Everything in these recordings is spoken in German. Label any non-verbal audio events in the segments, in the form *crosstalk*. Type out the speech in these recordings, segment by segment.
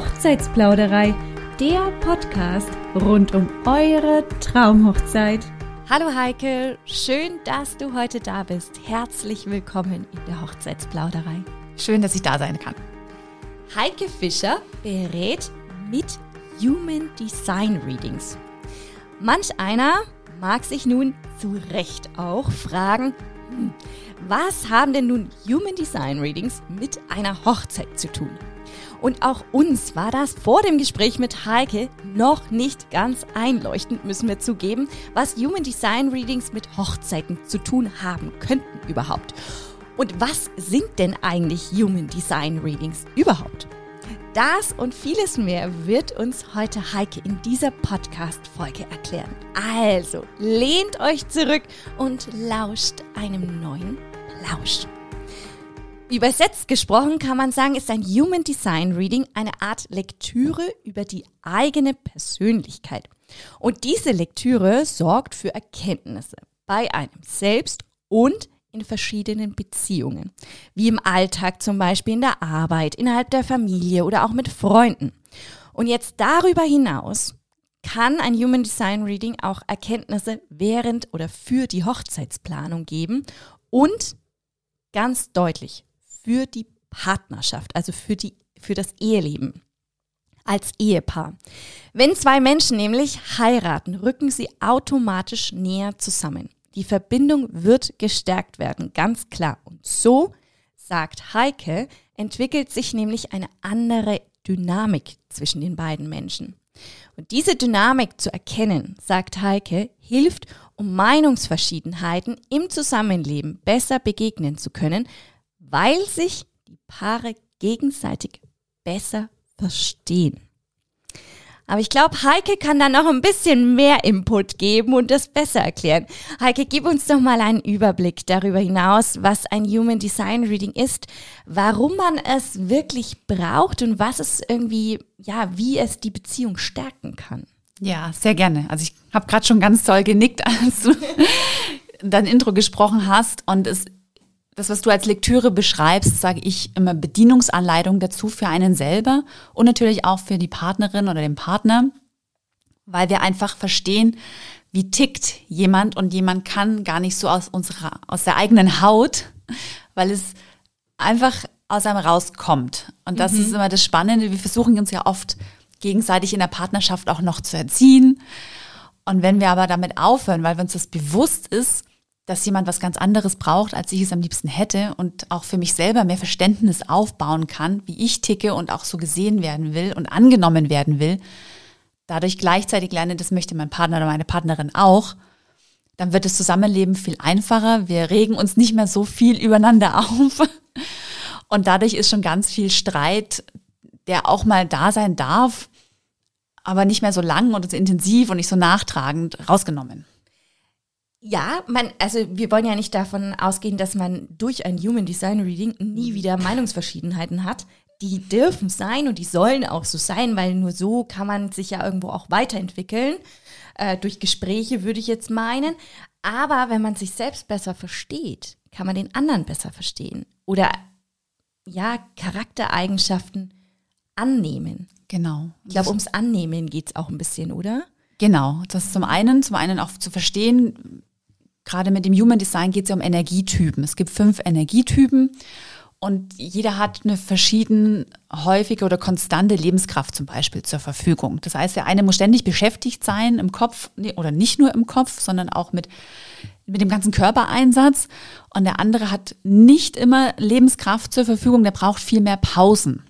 Hochzeitsplauderei, der Podcast rund um eure Traumhochzeit. Hallo Heike, schön, dass du heute da bist. Herzlich willkommen in der Hochzeitsplauderei. Schön, dass ich da sein kann. Heike Fischer berät mit Human Design Readings. Manch einer mag sich nun zu Recht auch fragen, hm, was haben denn nun Human Design Readings mit einer Hochzeit zu tun? Und auch uns war das vor dem Gespräch mit Heike noch nicht ganz einleuchtend, müssen wir zugeben, was Human Design Readings mit Hochzeiten zu tun haben könnten überhaupt. Und was sind denn eigentlich Human Design Readings überhaupt? Das und vieles mehr wird uns heute Heike in dieser Podcast-Folge erklären. Also lehnt euch zurück und lauscht einem neuen Plausch. Übersetzt gesprochen kann man sagen, ist ein Human Design Reading eine Art Lektüre über die eigene Persönlichkeit. Und diese Lektüre sorgt für Erkenntnisse bei einem selbst und in verschiedenen Beziehungen, wie im Alltag zum Beispiel in der Arbeit, innerhalb der Familie oder auch mit Freunden. Und jetzt darüber hinaus kann ein Human Design Reading auch Erkenntnisse während oder für die Hochzeitsplanung geben und ganz deutlich für die Partnerschaft, also für, die, für das Eheleben als Ehepaar. Wenn zwei Menschen nämlich heiraten, rücken sie automatisch näher zusammen. Die Verbindung wird gestärkt werden, ganz klar. Und so, sagt Heike, entwickelt sich nämlich eine andere Dynamik zwischen den beiden Menschen. Und diese Dynamik zu erkennen, sagt Heike, hilft, um Meinungsverschiedenheiten im Zusammenleben besser begegnen zu können, weil sich die Paare gegenseitig besser verstehen. Aber ich glaube, Heike kann da noch ein bisschen mehr Input geben und das besser erklären. Heike, gib uns doch mal einen Überblick darüber hinaus, was ein Human Design Reading ist, warum man es wirklich braucht und was es irgendwie, ja, wie es die Beziehung stärken kann. Ja, sehr gerne. Also ich habe gerade schon ganz toll genickt, *laughs* als du *laughs* dein Intro gesprochen hast und es das, was du als Lektüre beschreibst, sage ich immer Bedienungsanleitung dazu für einen selber und natürlich auch für die Partnerin oder den Partner, weil wir einfach verstehen, wie tickt jemand und jemand kann gar nicht so aus unserer, aus der eigenen Haut, weil es einfach aus einem rauskommt. Und das mhm. ist immer das Spannende. Wir versuchen uns ja oft gegenseitig in der Partnerschaft auch noch zu erziehen. Und wenn wir aber damit aufhören, weil uns das bewusst ist, dass jemand was ganz anderes braucht, als ich es am liebsten hätte und auch für mich selber mehr Verständnis aufbauen kann, wie ich ticke und auch so gesehen werden will und angenommen werden will, dadurch gleichzeitig lerne, das möchte mein Partner oder meine Partnerin auch, dann wird das Zusammenleben viel einfacher. Wir regen uns nicht mehr so viel übereinander *laughs* auf. Und dadurch ist schon ganz viel Streit, der auch mal da sein darf, aber nicht mehr so lang und so intensiv und nicht so nachtragend rausgenommen. Ja, man, also wir wollen ja nicht davon ausgehen, dass man durch ein Human Design Reading nie wieder Meinungsverschiedenheiten hat. Die dürfen sein und die sollen auch so sein, weil nur so kann man sich ja irgendwo auch weiterentwickeln. Äh, durch Gespräche würde ich jetzt meinen. Aber wenn man sich selbst besser versteht, kann man den anderen besser verstehen. Oder ja, Charaktereigenschaften annehmen. Genau. Ich glaube, ums Annehmen geht es auch ein bisschen, oder? Genau, das zum einen, zum einen auch zu verstehen, gerade mit dem Human Design geht es ja um Energietypen. Es gibt fünf Energietypen und jeder hat eine verschieden häufige oder konstante Lebenskraft zum Beispiel zur Verfügung. Das heißt, der eine muss ständig beschäftigt sein im Kopf oder nicht nur im Kopf, sondern auch mit, mit dem ganzen Körpereinsatz. Und der andere hat nicht immer Lebenskraft zur Verfügung, der braucht viel mehr Pausen.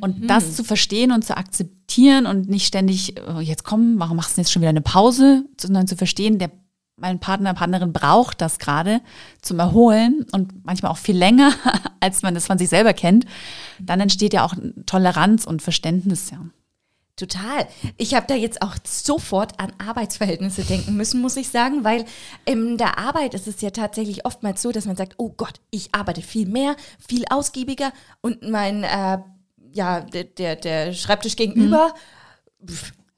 Und mhm. das zu verstehen und zu akzeptieren und nicht ständig, oh, jetzt komm, warum machst du jetzt schon wieder eine Pause, sondern zu verstehen, der mein Partner, Partnerin braucht das gerade zum Erholen und manchmal auch viel länger, *laughs* als man das von sich selber kennt, dann entsteht ja auch Toleranz und Verständnis, ja. Total. Ich habe da jetzt auch sofort an Arbeitsverhältnisse denken müssen, muss ich sagen, weil in der Arbeit ist es ja tatsächlich oftmals so, dass man sagt, oh Gott, ich arbeite viel mehr, viel ausgiebiger und mein, äh, ja, der, der, der Schreibtisch gegenüber, mhm.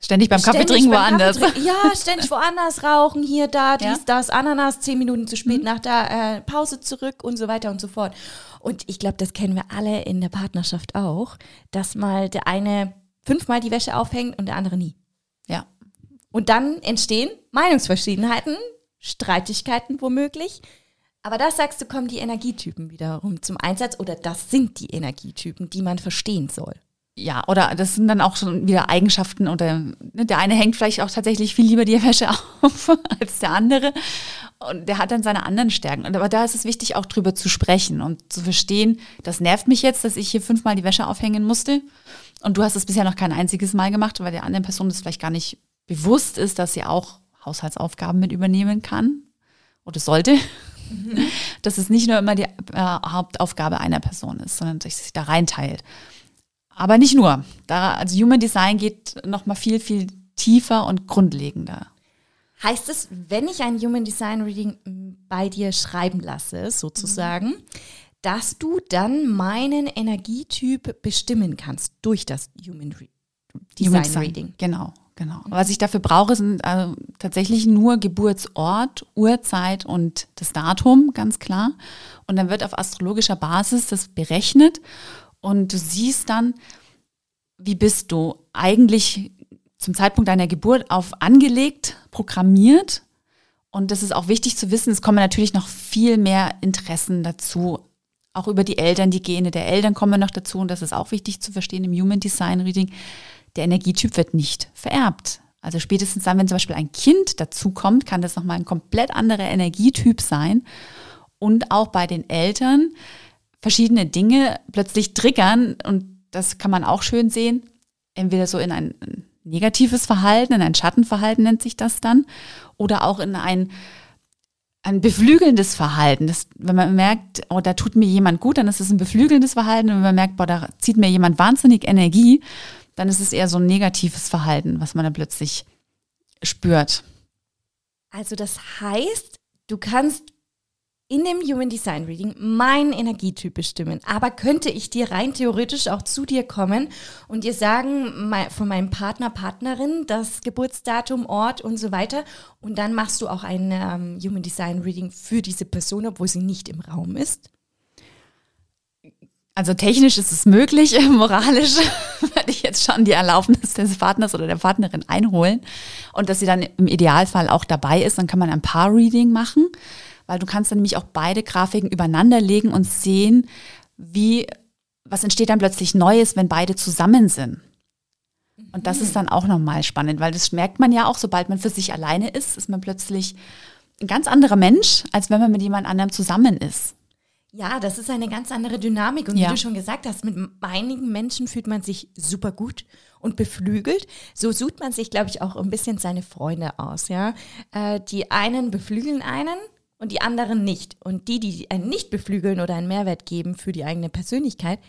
Ständig beim Kaffee trinken woanders. Kaffee trinken. Ja, ständig woanders rauchen, hier, da, dies, ja? das, Ananas, zehn Minuten zu spät mhm. nach der äh, Pause zurück und so weiter und so fort. Und ich glaube, das kennen wir alle in der Partnerschaft auch, dass mal der eine fünfmal die Wäsche aufhängt und der andere nie. Ja. Und dann entstehen Meinungsverschiedenheiten, Streitigkeiten womöglich. Aber da sagst du, kommen die Energietypen wiederum zum Einsatz oder das sind die Energietypen, die man verstehen soll. Ja, oder das sind dann auch schon wieder Eigenschaften oder ne, der eine hängt vielleicht auch tatsächlich viel lieber die *laughs* Wäsche auf als der andere und der hat dann seine anderen Stärken. Und aber da ist es wichtig, auch drüber zu sprechen und zu verstehen, das nervt mich jetzt, dass ich hier fünfmal die Wäsche aufhängen musste und du hast es bisher noch kein einziges Mal gemacht, weil der anderen Person das vielleicht gar nicht bewusst ist, dass sie auch Haushaltsaufgaben mit übernehmen kann oder sollte. Mhm. *laughs* Dass es nicht nur immer die äh, Hauptaufgabe einer Person ist, sondern sich da reinteilt. Aber nicht nur. Da, also Human Design geht noch mal viel, viel tiefer und grundlegender. Heißt es, wenn ich ein Human Design Reading bei dir schreiben lasse, sozusagen, mhm. dass du dann meinen Energietyp bestimmen kannst durch das Human, Re Design, Human Design Reading? Genau, genau. Was ich dafür brauche, sind also tatsächlich nur Geburtsort, Uhrzeit und das Datum, ganz klar. Und dann wird auf astrologischer Basis das berechnet und du siehst dann, wie bist du eigentlich zum Zeitpunkt deiner Geburt auf angelegt, programmiert. Und das ist auch wichtig zu wissen. Es kommen natürlich noch viel mehr Interessen dazu. Auch über die Eltern, die Gene der Eltern kommen noch dazu. Und das ist auch wichtig zu verstehen im Human Design Reading. Der Energietyp wird nicht vererbt. Also spätestens dann, wenn zum Beispiel ein Kind dazukommt, kann das nochmal ein komplett anderer Energietyp sein. Und auch bei den Eltern verschiedene Dinge plötzlich triggern und das kann man auch schön sehen, entweder so in ein negatives Verhalten, in ein Schattenverhalten nennt sich das dann, oder auch in ein ein beflügelndes Verhalten. Das, wenn man merkt, oh, da tut mir jemand gut, dann ist es ein beflügelndes Verhalten. Und wenn man merkt, boah, da zieht mir jemand wahnsinnig Energie, dann ist es eher so ein negatives Verhalten, was man da plötzlich spürt. Also das heißt, du kannst in dem Human Design Reading meinen Energietyp bestimmen. Aber könnte ich dir rein theoretisch auch zu dir kommen und dir sagen, von meinem Partner, Partnerin, das Geburtsdatum, Ort und so weiter. Und dann machst du auch ein ähm, Human Design Reading für diese Person, obwohl sie nicht im Raum ist? Also technisch ist es möglich, *laughs* moralisch werde ich jetzt schon die Erlaubnis des Partners oder der Partnerin einholen und dass sie dann im Idealfall auch dabei ist, dann kann man ein Paar-Reading machen weil du kannst dann nämlich auch beide Grafiken übereinander legen und sehen, wie, was entsteht dann plötzlich Neues, wenn beide zusammen sind. Und das ist dann auch nochmal spannend, weil das merkt man ja auch, sobald man für sich alleine ist, ist man plötzlich ein ganz anderer Mensch, als wenn man mit jemand anderem zusammen ist. Ja, das ist eine ganz andere Dynamik. Und ja. wie du schon gesagt hast, mit einigen Menschen fühlt man sich super gut und beflügelt. So sucht man sich, glaube ich, auch ein bisschen seine Freunde aus. Ja, äh, Die einen beflügeln einen und die anderen nicht. Und die, die einen nicht beflügeln oder einen Mehrwert geben für die eigene Persönlichkeit,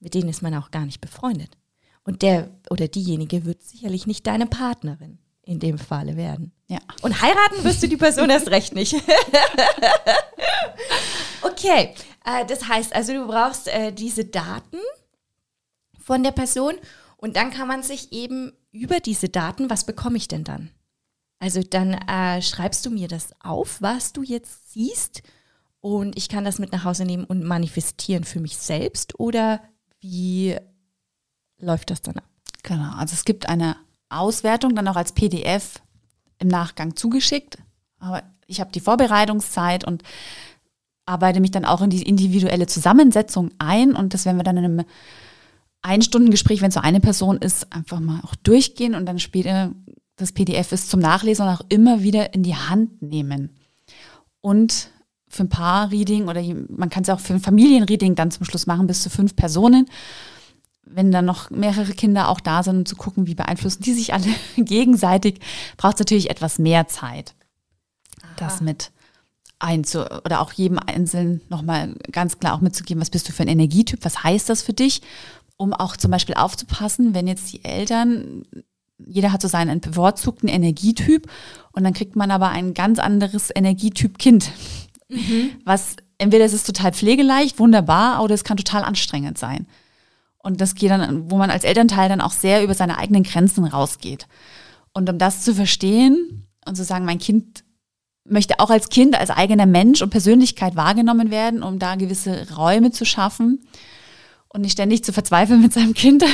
mit denen ist man auch gar nicht befreundet. Und der oder diejenige wird sicherlich nicht deine Partnerin in dem Falle werden. Ja. Und heiraten wirst du die Person erst recht nicht. *laughs* okay, äh, das heißt also, du brauchst äh, diese Daten von der Person und dann kann man sich eben über diese Daten, was bekomme ich denn dann? Also dann äh, schreibst du mir das auf, was du jetzt siehst und ich kann das mit nach Hause nehmen und manifestieren für mich selbst oder wie läuft das dann ab? Genau, also es gibt eine Auswertung dann auch als PDF im Nachgang zugeschickt, aber ich habe die Vorbereitungszeit und arbeite mich dann auch in die individuelle Zusammensetzung ein und das werden wir dann in einem Ein-Stunden-Gespräch, wenn es so eine Person ist, einfach mal auch durchgehen und dann später das PDF ist zum Nachlesen und auch immer wieder in die Hand nehmen. Und für ein Paar-Reading oder man kann es auch für ein Familienreading dann zum Schluss machen, bis zu fünf Personen. Wenn dann noch mehrere Kinder auch da sind, um zu gucken, wie beeinflussen die sich alle *laughs* gegenseitig, braucht es natürlich etwas mehr Zeit, Aha. das mit einzu oder auch jedem Einzelnen nochmal ganz klar auch mitzugeben, was bist du für ein Energietyp, was heißt das für dich, um auch zum Beispiel aufzupassen, wenn jetzt die Eltern jeder hat so seinen bevorzugten Energietyp und dann kriegt man aber ein ganz anderes Energietyp Kind. Mhm. Was entweder ist es total pflegeleicht, wunderbar, oder es kann total anstrengend sein. Und das geht dann, wo man als Elternteil dann auch sehr über seine eigenen Grenzen rausgeht. Und um das zu verstehen und zu sagen, mein Kind möchte auch als Kind, als eigener Mensch und Persönlichkeit wahrgenommen werden, um da gewisse Räume zu schaffen und nicht ständig zu verzweifeln mit seinem Kind.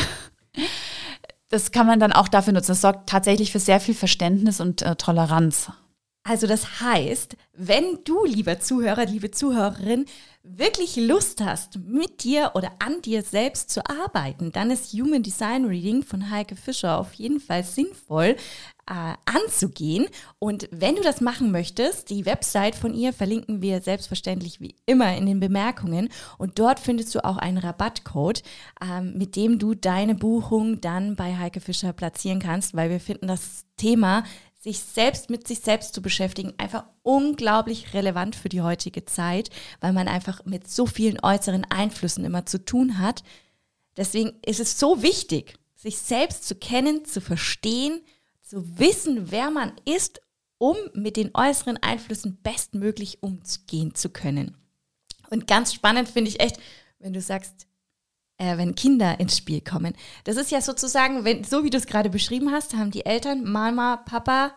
Das kann man dann auch dafür nutzen. Das sorgt tatsächlich für sehr viel Verständnis und äh, Toleranz. Also das heißt, wenn du, lieber Zuhörer, liebe Zuhörerin, wirklich Lust hast, mit dir oder an dir selbst zu arbeiten, dann ist Human Design Reading von Heike Fischer auf jeden Fall sinnvoll äh, anzugehen. Und wenn du das machen möchtest, die Website von ihr verlinken wir selbstverständlich wie immer in den Bemerkungen. Und dort findest du auch einen Rabattcode, ähm, mit dem du deine Buchung dann bei Heike Fischer platzieren kannst, weil wir finden das Thema sich selbst mit sich selbst zu beschäftigen, einfach unglaublich relevant für die heutige Zeit, weil man einfach mit so vielen äußeren Einflüssen immer zu tun hat. Deswegen ist es so wichtig, sich selbst zu kennen, zu verstehen, zu wissen, wer man ist, um mit den äußeren Einflüssen bestmöglich umgehen zu können. Und ganz spannend finde ich echt, wenn du sagst, äh, wenn Kinder ins Spiel kommen. Das ist ja sozusagen, wenn, so wie du es gerade beschrieben hast, haben die Eltern, Mama, Papa,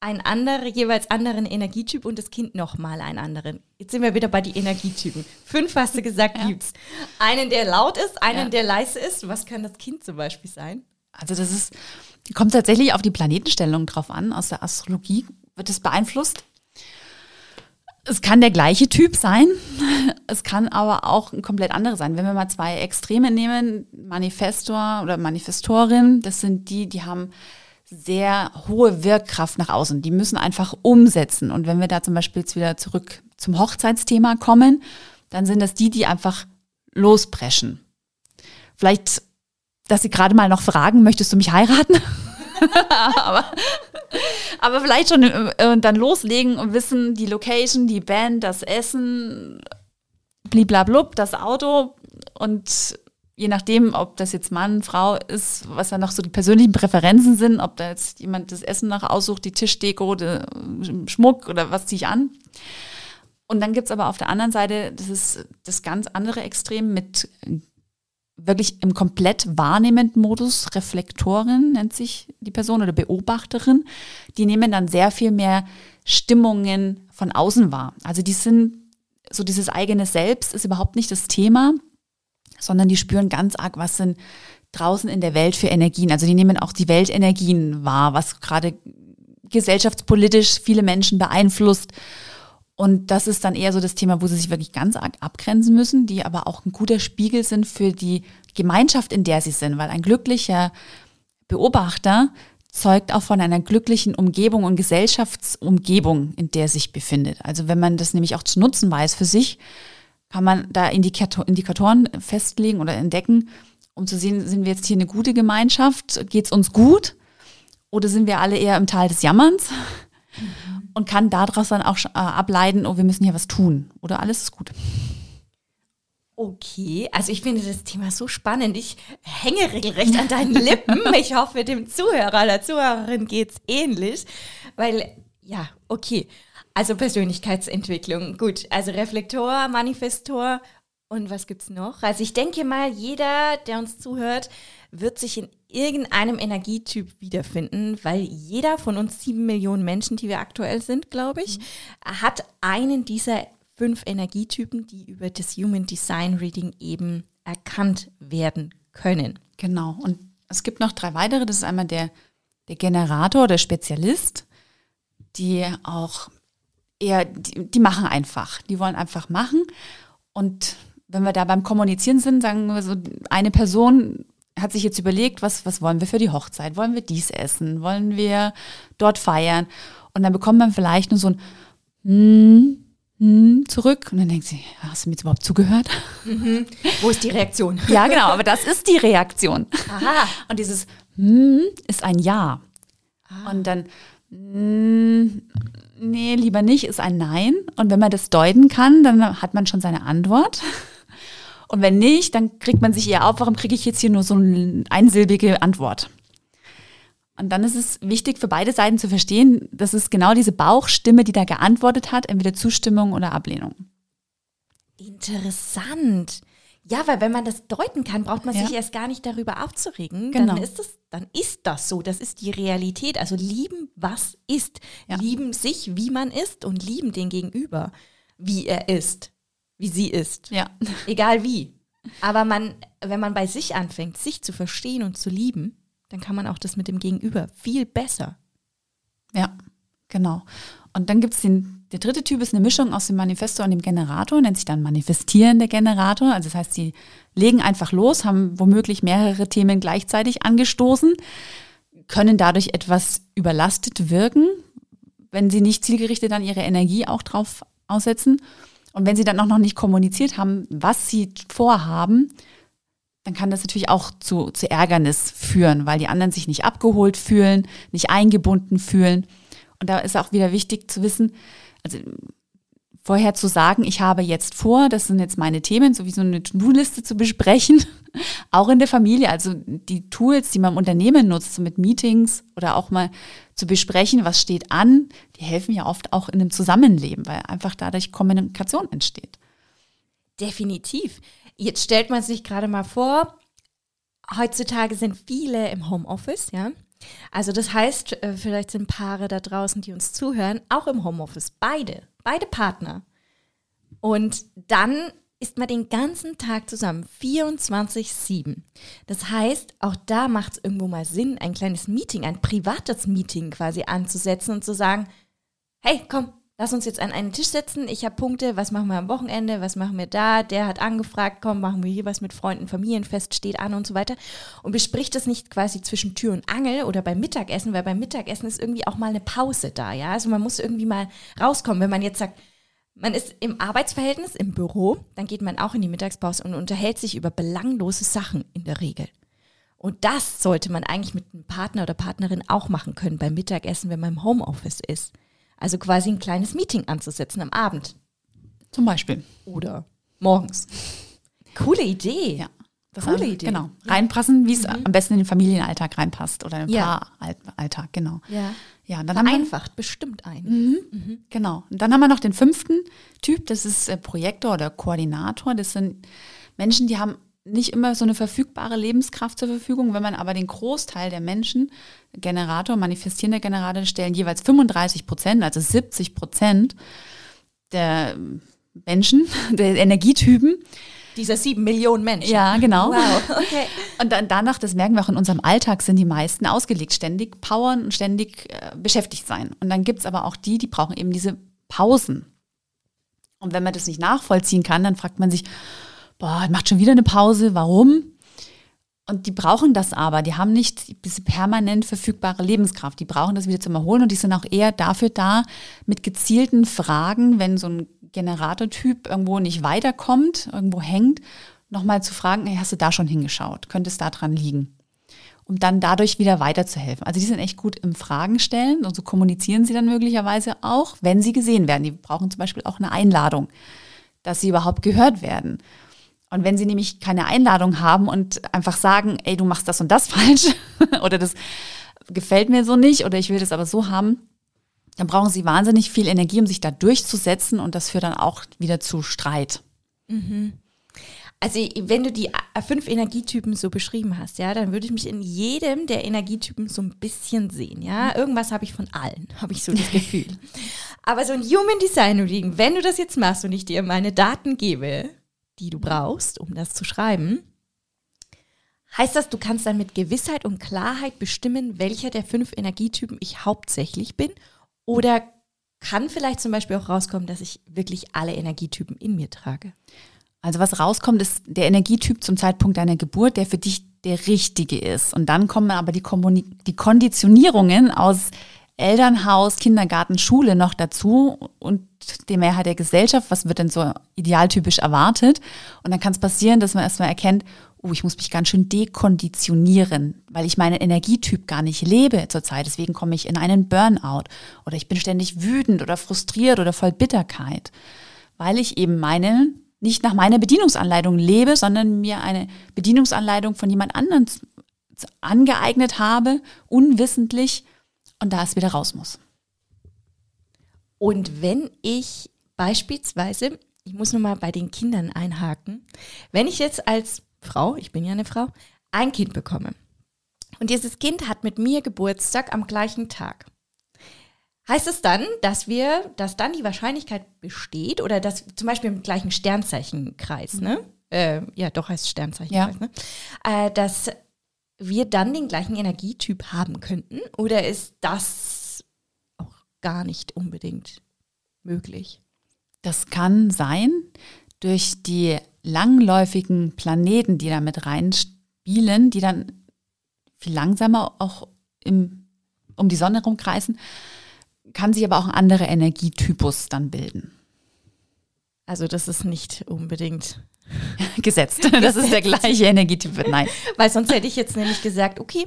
einen anderen, jeweils anderen Energietyp und das Kind nochmal einen anderen. Jetzt sind wir wieder bei den Energietypen. Fünf hast du gesagt, *laughs* ja. gibt's. Einen, der laut ist, einen, ja. der leise ist. Was kann das Kind zum Beispiel sein? Also das ist, kommt tatsächlich auf die Planetenstellung drauf an. Aus der Astrologie wird es beeinflusst. Es kann der gleiche Typ sein, es kann aber auch ein komplett anderer sein. Wenn wir mal zwei Extreme nehmen, Manifestor oder Manifestorin, das sind die, die haben sehr hohe Wirkkraft nach außen. Die müssen einfach umsetzen. Und wenn wir da zum Beispiel jetzt wieder zurück zum Hochzeitsthema kommen, dann sind das die, die einfach lospreschen. Vielleicht, dass sie gerade mal noch fragen, möchtest du mich heiraten? *laughs* aber, aber vielleicht schon äh, dann loslegen und wissen, die Location, die Band, das Essen, bliblablub, das Auto und je nachdem, ob das jetzt Mann, Frau ist, was da noch so die persönlichen Präferenzen sind, ob da jetzt jemand das Essen nach aussucht, die Tischdeko, der Schmuck oder was ziehe ich an. Und dann gibt es aber auf der anderen Seite, das ist das ganz andere Extrem mit wirklich im komplett wahrnehmenden Modus, Reflektorin nennt sich die Person oder Beobachterin, die nehmen dann sehr viel mehr Stimmungen von außen wahr. Also die sind, so dieses eigene Selbst ist überhaupt nicht das Thema, sondern die spüren ganz arg, was sind draußen in der Welt für Energien. Also die nehmen auch die Weltenergien wahr, was gerade gesellschaftspolitisch viele Menschen beeinflusst und das ist dann eher so das Thema, wo sie sich wirklich ganz arg abgrenzen müssen, die aber auch ein guter Spiegel sind für die Gemeinschaft, in der sie sind, weil ein glücklicher Beobachter zeugt auch von einer glücklichen Umgebung und Gesellschaftsumgebung, in der sich befindet. Also wenn man das nämlich auch zu nutzen weiß für sich, kann man da Indikator Indikatoren festlegen oder entdecken, um zu sehen, sind wir jetzt hier eine gute Gemeinschaft, geht es uns gut oder sind wir alle eher im Tal des Jammerns? Und kann daraus dann auch äh, ableiten, oh, wir müssen hier was tun oder alles ist gut. Okay, also ich finde das Thema so spannend. Ich hänge regelrecht an deinen Lippen. *laughs* Ich hoffe, dem Zuhörer oder Zuhörerin geht es ähnlich, weil ja, okay. Also Persönlichkeitsentwicklung, gut. Also Reflektor, Manifestor und was gibt's noch? Also ich denke mal, jeder, der uns zuhört, wird sich in irgendeinem Energietyp wiederfinden, weil jeder von uns sieben Millionen Menschen, die wir aktuell sind, glaube ich, mhm. hat einen dieser fünf Energietypen, die über das Human Design Reading eben erkannt werden können. Genau. Und es gibt noch drei weitere. Das ist einmal der, der Generator, der Spezialist, die auch eher, die, die machen einfach. Die wollen einfach machen. Und wenn wir da beim Kommunizieren sind, sagen wir so, eine Person hat sich jetzt überlegt, was, was wollen wir für die Hochzeit? Wollen wir dies essen? Wollen wir dort feiern? Und dann bekommt man vielleicht nur so ein hm, hm zurück und dann denkt sie, hast du mir jetzt überhaupt zugehört? Mhm. Wo ist die Reaktion? *laughs* ja, genau, aber das ist die Reaktion. Aha. Und dieses hm ist ein Ja. Ah. Und dann hm, nee, lieber nicht, ist ein Nein. Und wenn man das deuten kann, dann hat man schon seine Antwort. Und wenn nicht, dann kriegt man sich eher auf, warum kriege ich jetzt hier nur so eine einsilbige Antwort? Und dann ist es wichtig für beide Seiten zu verstehen, das ist genau diese Bauchstimme, die da geantwortet hat, entweder Zustimmung oder Ablehnung. Interessant. Ja, weil wenn man das deuten kann, braucht man Ja. sich erst gar nicht darüber aufzuregen. Genau. Dann ist das, dann ist das so. Das ist die Realität. Also lieben, was ist. Ja. Lieben sich, wie man ist und lieben den Gegenüber, wie er ist, wie sie ist. Ja. Egal wie. Aber man, wenn man bei sich anfängt, sich zu verstehen und zu lieben, dann kann man auch das mit dem Gegenüber viel besser. Ja, genau. Und dann gibt es den, der dritte Typ ist eine Mischung aus dem Manifesto und dem Generator, nennt sich dann manifestierender Generator. Also das heißt, sie legen einfach los, haben womöglich mehrere Themen gleichzeitig angestoßen, können dadurch etwas überlastet wirken, wenn sie nicht zielgerichtet dann ihre Energie auch drauf aussetzen. Und wenn sie dann auch noch nicht kommuniziert haben, was sie vorhaben, dann kann das natürlich auch zu, zu Ärgernis führen, weil die anderen sich nicht abgeholt fühlen, nicht eingebunden fühlen. Und da ist auch wieder wichtig zu wissen, also vorher zu sagen, ich habe jetzt vor, das sind jetzt meine Themen, so wie so eine To-Do-Liste zu besprechen, *laughs* auch in der Familie, also die Tools, die man im Unternehmen nutzt, so mit Meetings oder auch mal zu besprechen, was steht an, die helfen ja oft auch in einem Zusammenleben, weil einfach dadurch Kommunikation entsteht. Definitiv. Jetzt stellt man sich gerade mal vor, heutzutage sind viele im Homeoffice, ja. Also das heißt, äh, vielleicht sind Paare da draußen, die uns zuhören, auch im Homeoffice. Beide, beide Partner. Und dann ist man den ganzen Tag zusammen, 24-7. Das heißt, auch da macht es irgendwo mal Sinn, ein kleines Meeting, ein privates Meeting quasi anzusetzen und zu sagen, hey, komm, lass uns jetzt an einen Tisch setzen. Ich habe Punkte, was machen wir am Wochenende, was machen wir da? Der hat angefragt, komm, machen wir hier was mit Freunden, Familienfest steht an und so weiter. Und bespricht das nicht quasi zwischen Tür und Angel oder beim Mittagessen, weil beim Mittagessen ist irgendwie auch mal eine Pause da, ja? Also man muss irgendwie mal rauskommen. Wenn man jetzt sagt, man ist im Arbeitsverhältnis, im Büro, dann geht man auch in die Mittagspause und unterhält sich über belanglose Sachen in der Regel. Und das sollte man eigentlich mit einem Partner oder Partnerin auch machen können beim Mittagessen, wenn man im Homeoffice ist. Also quasi ein kleines Meeting anzusetzen am Abend Zum Beispiel. oder morgens. Coole Idee. Ja. Das Coole Idee. Genau. Reinpassen, wie es am besten in den Familienalltag reinpasst oder im Ja. Paaralltag, genau. Ja. Ja, dann haben wir, Vereinfacht bestimmt ein. genau. Und dann haben wir noch den fünften Typ, das ist äh, Projektor oder Koordinator. Das sind Menschen, die haben nicht immer so eine verfügbare Lebenskraft zur Verfügung. Wenn man aber den Großteil der Menschen, Generator, manifestierende Generator, stellen jeweils 35 Prozent, also 70 Prozent der Menschen, *laughs* der Energietypen, Dieser sieben Millionen Menschen. Ja, genau. Wow, okay. Und dann danach, das merken wir auch in unserem Alltag, sind die meisten ausgelegt, ständig powern und ständig äh, beschäftigt sein. Und dann gibt's aber auch die, die brauchen eben diese Pausen. Und wenn man das nicht nachvollziehen kann, dann fragt man sich, boah, macht schon wieder eine Pause, warum? Und die brauchen das aber, die haben nicht diese permanent verfügbare Lebenskraft, die brauchen das wieder zum Erholen und die sind auch eher dafür da, mit gezielten Fragen, wenn so ein Generatortyp irgendwo nicht weiterkommt, irgendwo hängt, nochmal zu fragen, hey, hast du da schon hingeschaut? Könnte es da dran liegen? Um dann dadurch wieder weiterzuhelfen. Also die sind echt gut im Fragen stellen und so kommunizieren sie dann möglicherweise auch, wenn sie gesehen werden. Die brauchen zum Beispiel auch eine Einladung, dass sie überhaupt gehört werden. Und wenn sie nämlich keine Einladung haben und einfach sagen, ey, du machst das und das *laughs* falsch oder das gefällt mir so nicht oder ich will das aber so haben, dann brauchen sie wahnsinnig viel Energie, um sich da durchzusetzen und das führt dann auch wieder zu Streit. Also wenn du die fünf Energietypen so beschrieben hast, ja, dann würde ich mich in jedem der Energietypen so ein bisschen sehen, ja. Irgendwas habe ich von allen, *laughs* habe ich so das *laughs* Gefühl. Aber so ein Human Design Reading, wenn du das jetzt machst und ich dir meine Daten gebe, die du brauchst, um das zu schreiben, heißt das, du kannst dann mit Gewissheit und Klarheit bestimmen, welcher der fünf Energietypen ich hauptsächlich bin? Oder kann vielleicht zum Beispiel auch rauskommen, dass ich wirklich alle Energietypen in mir trage? Also was rauskommt, ist der Energietyp zum Zeitpunkt deiner Geburt, der für dich der richtige ist. Und dann kommen aber die, Kommuni die Konditionierungen aus Elternhaus, Kindergarten, Schule noch dazu und die Mehrheit der Gesellschaft, was wird denn so idealtypisch erwartet? Und dann kann es passieren, dass man erstmal erkennt, oh, ich muss mich ganz schön dekonditionieren, weil ich meinen Energietyp gar nicht lebe zurzeit. Deswegen komme ich in einen Burnout oder ich bin ständig wütend oder frustriert oder voll Bitterkeit, weil ich eben meine nicht nach meiner Bedienungsanleitung lebe, sondern mir eine Bedienungsanleitung von jemand anderem angeeignet habe, unwissentlich, und da es wieder raus muss. Und wenn ich beispielsweise ich muss nur mal bei den Kindern einhaken. Wenn ich jetzt als Frau, ich bin ja eine Frau, ein Kind bekomme und dieses Kind hat mit mir Geburtstag am gleichen Tag. Heißt es dann, dass wir, dass dann die Wahrscheinlichkeit besteht oder dass zum Beispiel im gleichen Sternzeichenkreis, ne? Äh, ja, doch heißt Sternzeichenkreis, Ja. ne? Äh, dass wir dann den gleichen Energietyp haben könnten oder ist das auch gar nicht unbedingt möglich? Das kann sein durch die langläufigen Planeten, die da mit reinspielen, die dann viel langsamer auch im, um die Sonne rumkreisen, kann sich aber auch ein anderer Energietypus dann bilden. Also das ist nicht unbedingt *laughs* Gesetzt. Das ist der gleiche Energietyp. Nein. Weil sonst hätte ich jetzt nämlich gesagt, okay,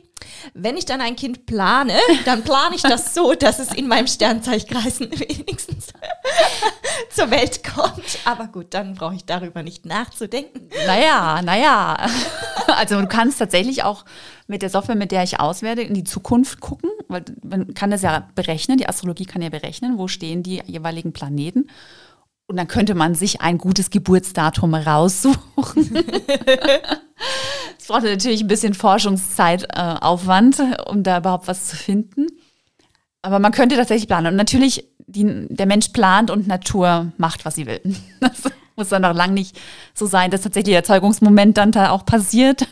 wenn ich dann ein Kind plane, dann plane ich das so, dass es in meinem Sternzeichkreisen *laughs* wenigstens zur Welt kommt. Aber gut, dann brauche ich darüber nicht nachzudenken. Naja, naja. Also du kannst tatsächlich auch mit der Software, mit der ich auswerte, in die Zukunft gucken, weil man kann das ja berechnen, die Astrologie kann ja berechnen, wo stehen die jeweiligen Planeten. Und dann könnte man sich ein gutes Geburtsdatum raussuchen. *laughs* Es braucht natürlich ein bisschen Forschungszeitaufwand, um da überhaupt was zu finden. Aber man könnte tatsächlich planen. Und natürlich, die, der Mensch plant und Natur macht, was sie will. *laughs* Das muss dann noch lang nicht so sein, dass tatsächlich der Erzeugungsmoment dann da auch passiert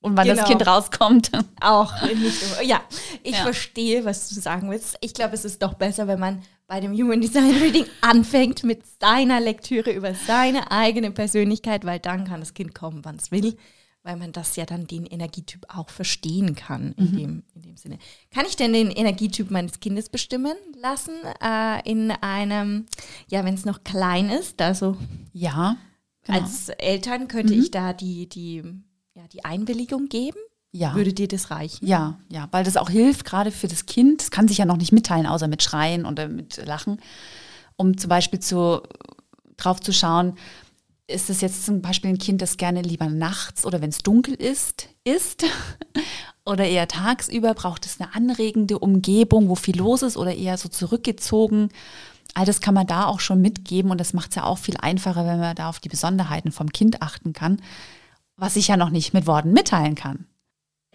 und wann das Genau. Kind rauskommt. Auch nicht. Ja, ich Ja. verstehe, was du sagen willst. Ich glaube, es ist doch besser, wenn man bei dem Human Design Reading anfängt mit seiner Lektüre über seine eigene Persönlichkeit, weil dann kann das Kind kommen, wann es will, weil man das ja dann den Energietyp auch verstehen kann in, dem, in dem Sinne. Kann ich denn den Energietyp meines Kindes bestimmen lassen äh, in einem, ja, wenn es noch klein ist, also Ja, genau. als Eltern könnte ich da die, die, ja, die Einwilligung geben? Ja. Würde dir das reichen? Ja, ja, weil das auch hilft, gerade für das Kind. Es kann sich ja noch nicht mitteilen, außer mit Schreien oder mit Lachen, um zum Beispiel zu, drauf zu schauen, ist es jetzt zum Beispiel ein Kind, das gerne lieber nachts oder wenn es dunkel ist, isst? *laughs* Oder eher tagsüber? Braucht es eine anregende Umgebung, wo viel los ist oder eher so zurückgezogen? All das kann man da auch schon mitgeben und das macht es ja auch viel einfacher, wenn man da auf die Besonderheiten vom Kind achten kann, was ich ja noch nicht mit Worten mitteilen kann.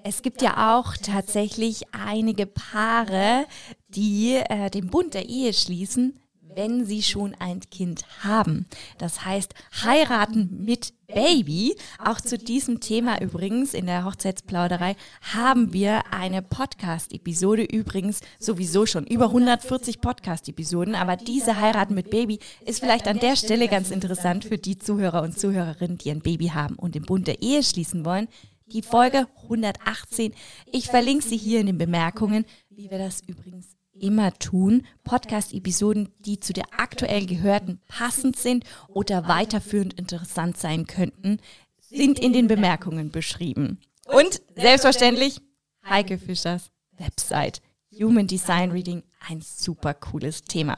Es gibt ja auch tatsächlich einige Paare, die äh, den Bund der Ehe schließen, wenn sie schon ein Kind haben. Das heißt, heiraten mit Baby. Auch zu diesem Thema übrigens in der Hochzeitsplauderei haben wir eine Podcast-Episode. Übrigens sowieso schon über 140 Podcast-Episoden. Aber diese Heiraten mit Baby ist vielleicht an der Stelle ganz interessant für die Zuhörer und Zuhörerinnen, die ein Baby haben und den Bund der Ehe schließen wollen. Die Folge 118. Ich verlinke sie hier in den Bemerkungen, wie wir das übrigens immer tun. Podcast-Episoden, die zu der aktuell gehörten passend sind oder weiterführend interessant sein könnten, sind in den Bemerkungen beschrieben. Und selbstverständlich Heike Fischers Website. Human Design Reading, ein super cooles Thema.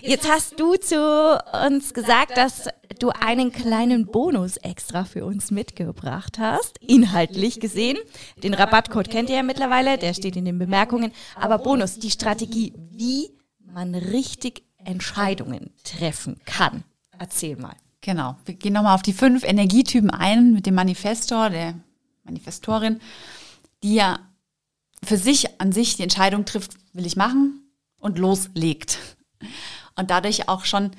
Jetzt hast du zu uns gesagt, dass du einen kleinen Bonus extra für uns mitgebracht hast, inhaltlich gesehen. Den Rabattcode kennt ihr ja mittlerweile, der steht in den Bemerkungen. Aber Bonus, die Strategie, wie man richtig Entscheidungen treffen kann. Erzähl mal. Genau. Wir gehen nochmal auf die fünf Energietypen ein mit dem Manifestor, der Manifestorin, die ja für sich an sich die Entscheidung trifft, will ich machen und loslegt. Und dadurch auch schon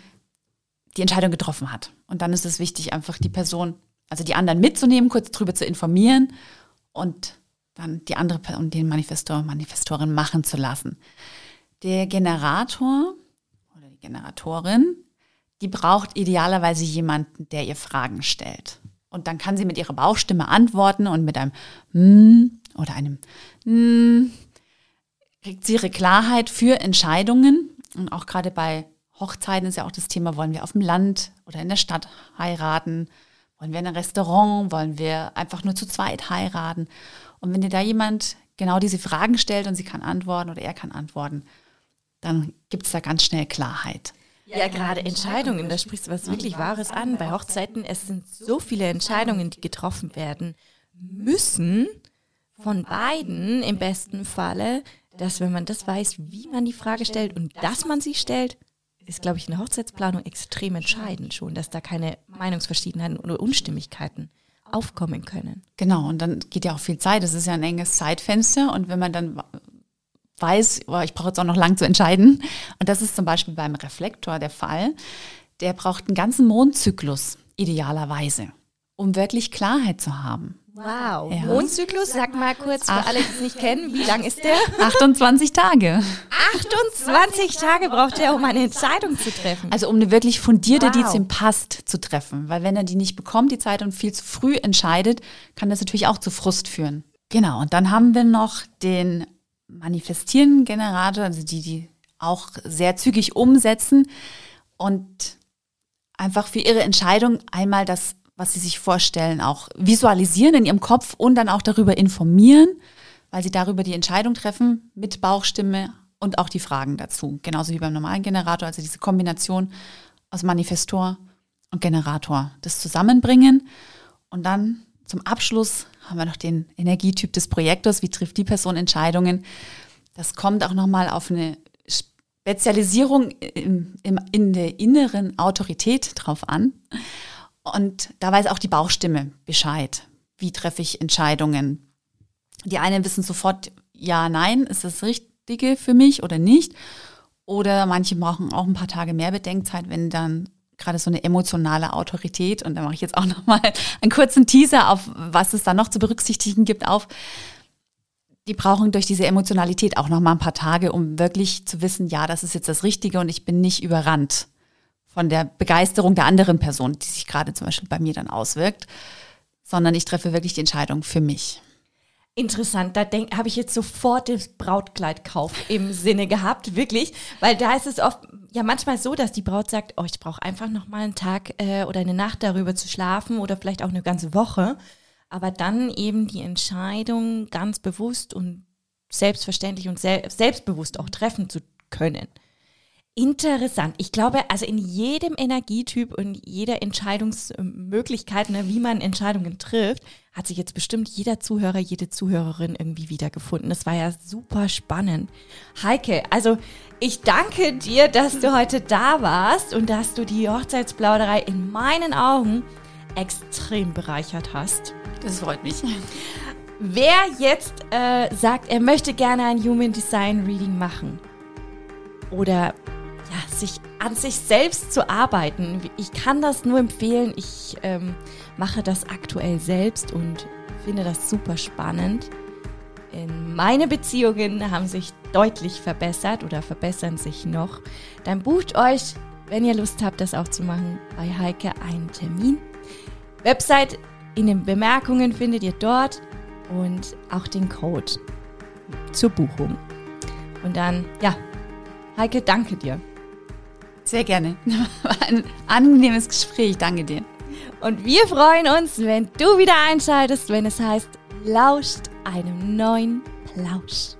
die Entscheidung getroffen hat. Und dann ist es wichtig, einfach die Person, also die anderen mitzunehmen, kurz drüber zu informieren und dann die andere Person, den Manifestor, Manifestorin machen zu lassen. Der Generator oder die Generatorin, die braucht idealerweise jemanden, der ihr Fragen stellt. Und dann kann sie mit ihrer Bauchstimme antworten und mit einem hm oder einem hm kriegt sie ihre Klarheit für Entscheidungen. Und auch gerade bei Hochzeiten ist ja auch das Thema, wollen wir auf dem Land oder in der Stadt heiraten? Wollen wir in einem Restaurant? Wollen wir einfach nur zu zweit heiraten? Und wenn dir da jemand genau diese Fragen stellt und sie kann antworten oder er kann antworten, dann gibt es da ganz schnell Klarheit. Ja, gerade Entscheidungen, da sprichst du was wirklich Wahres an. Bei Hochzeiten, es sind so viele Entscheidungen, die getroffen werden müssen, von beiden im besten Falle, dass wenn man das weiß, wie man die Frage stellt und dass man sie stellt, ist, glaube ich, in der Hochzeitsplanung extrem entscheidend schon, dass da keine Meinungsverschiedenheiten oder Unstimmigkeiten aufkommen können. Genau, und dann geht ja auch viel Zeit. Das ist ja ein enges Zeitfenster. Und wenn man dann weiß, oh, ich brauche jetzt auch noch lang zu entscheiden, und das ist zum Beispiel beim Reflektor der Fall, der braucht einen ganzen Mondzyklus idealerweise, um wirklich Klarheit zu haben. Wow. Ja. Mondzyklus, sag mal kurz für alle, die es nicht kennen, wie lang ist der? 28 Tage. 28 Tage braucht er, um eine Entscheidung zu treffen. Also um eine wirklich fundierte, wow. die zu ihm passt, zu treffen. Weil wenn er die nicht bekommt, die Zeit und viel zu früh entscheidet, kann das natürlich auch zu Frust führen. Genau, und dann haben wir noch den manifestierenden Generator, also die, die auch sehr zügig umsetzen und einfach für ihre Entscheidung einmal das was sie sich vorstellen, auch visualisieren in ihrem Kopf und dann auch darüber informieren, weil sie darüber die Entscheidung treffen mit Bauchstimme und auch die Fragen dazu. Genauso wie beim normalen Generator, also diese Kombination aus Manifestor und Generator, das zusammenbringen. Und dann zum Abschluss haben wir noch den Energietyp des Projektors. Wie trifft die Person Entscheidungen? Das kommt auch nochmal auf eine Spezialisierung im, im, in der inneren Autorität drauf an. Und da weiß auch die Bauchstimme Bescheid. Wie treffe ich Entscheidungen? Die einen wissen sofort, ja, nein, ist das Richtige für mich oder nicht? Oder manche brauchen auch ein paar Tage mehr Bedenkzeit, wenn dann gerade so eine emotionale Autorität, und da mache ich jetzt auch *laughs* nochmal einen kurzen Teaser auf, was es da noch zu berücksichtigen gibt, auf. Die brauchen durch diese Emotionalität auch nochmal ein paar Tage, um wirklich zu wissen, ja, das ist jetzt das Richtige und ich bin nicht überrannt von der Begeisterung der anderen Person, die sich gerade zum Beispiel bei mir dann auswirkt, sondern ich treffe wirklich die Entscheidung für mich. Interessant, da habe ich jetzt sofort das Brautkleidkauf im Sinne gehabt, wirklich, weil da ist es oft ja manchmal so, dass die Braut sagt, oh, ich brauche einfach noch mal einen Tag äh, oder eine Nacht darüber zu schlafen oder vielleicht auch eine ganze Woche, aber dann eben die Entscheidung ganz bewusst und selbstverständlich und sel selbstbewusst auch treffen zu können. Interessant. Ich glaube, also in jedem Energietyp und jeder Entscheidungsmöglichkeit, ne, wie man Entscheidungen trifft, hat sich jetzt bestimmt jeder Zuhörer, jede Zuhörerin irgendwie wiedergefunden. Das war ja super spannend. Heike, also ich danke dir, dass du heute da warst und dass du die Hochzeitsplauderei in meinen Augen extrem bereichert hast. Das freut mich. Wer jetzt äh, sagt, er möchte gerne ein Human Design Reading machen oder ja, sich an sich selbst zu arbeiten. Ich kann das nur empfehlen. Ich ähm, mache das aktuell selbst und finde das super spannend. In meine Beziehungen haben sich deutlich verbessert oder verbessern sich noch. Dann bucht euch, wenn ihr Lust habt, das auch zu machen, bei Heike einen Termin. Website in den Bemerkungen findet ihr dort und auch den Code zur Buchung. Und dann, ja, Heike, danke dir. Sehr gerne. *laughs* War ein angenehmes Gespräch. Danke dir. Und wir freuen uns, wenn du wieder einschaltest, wenn es heißt, lauscht einem neuen Plausch.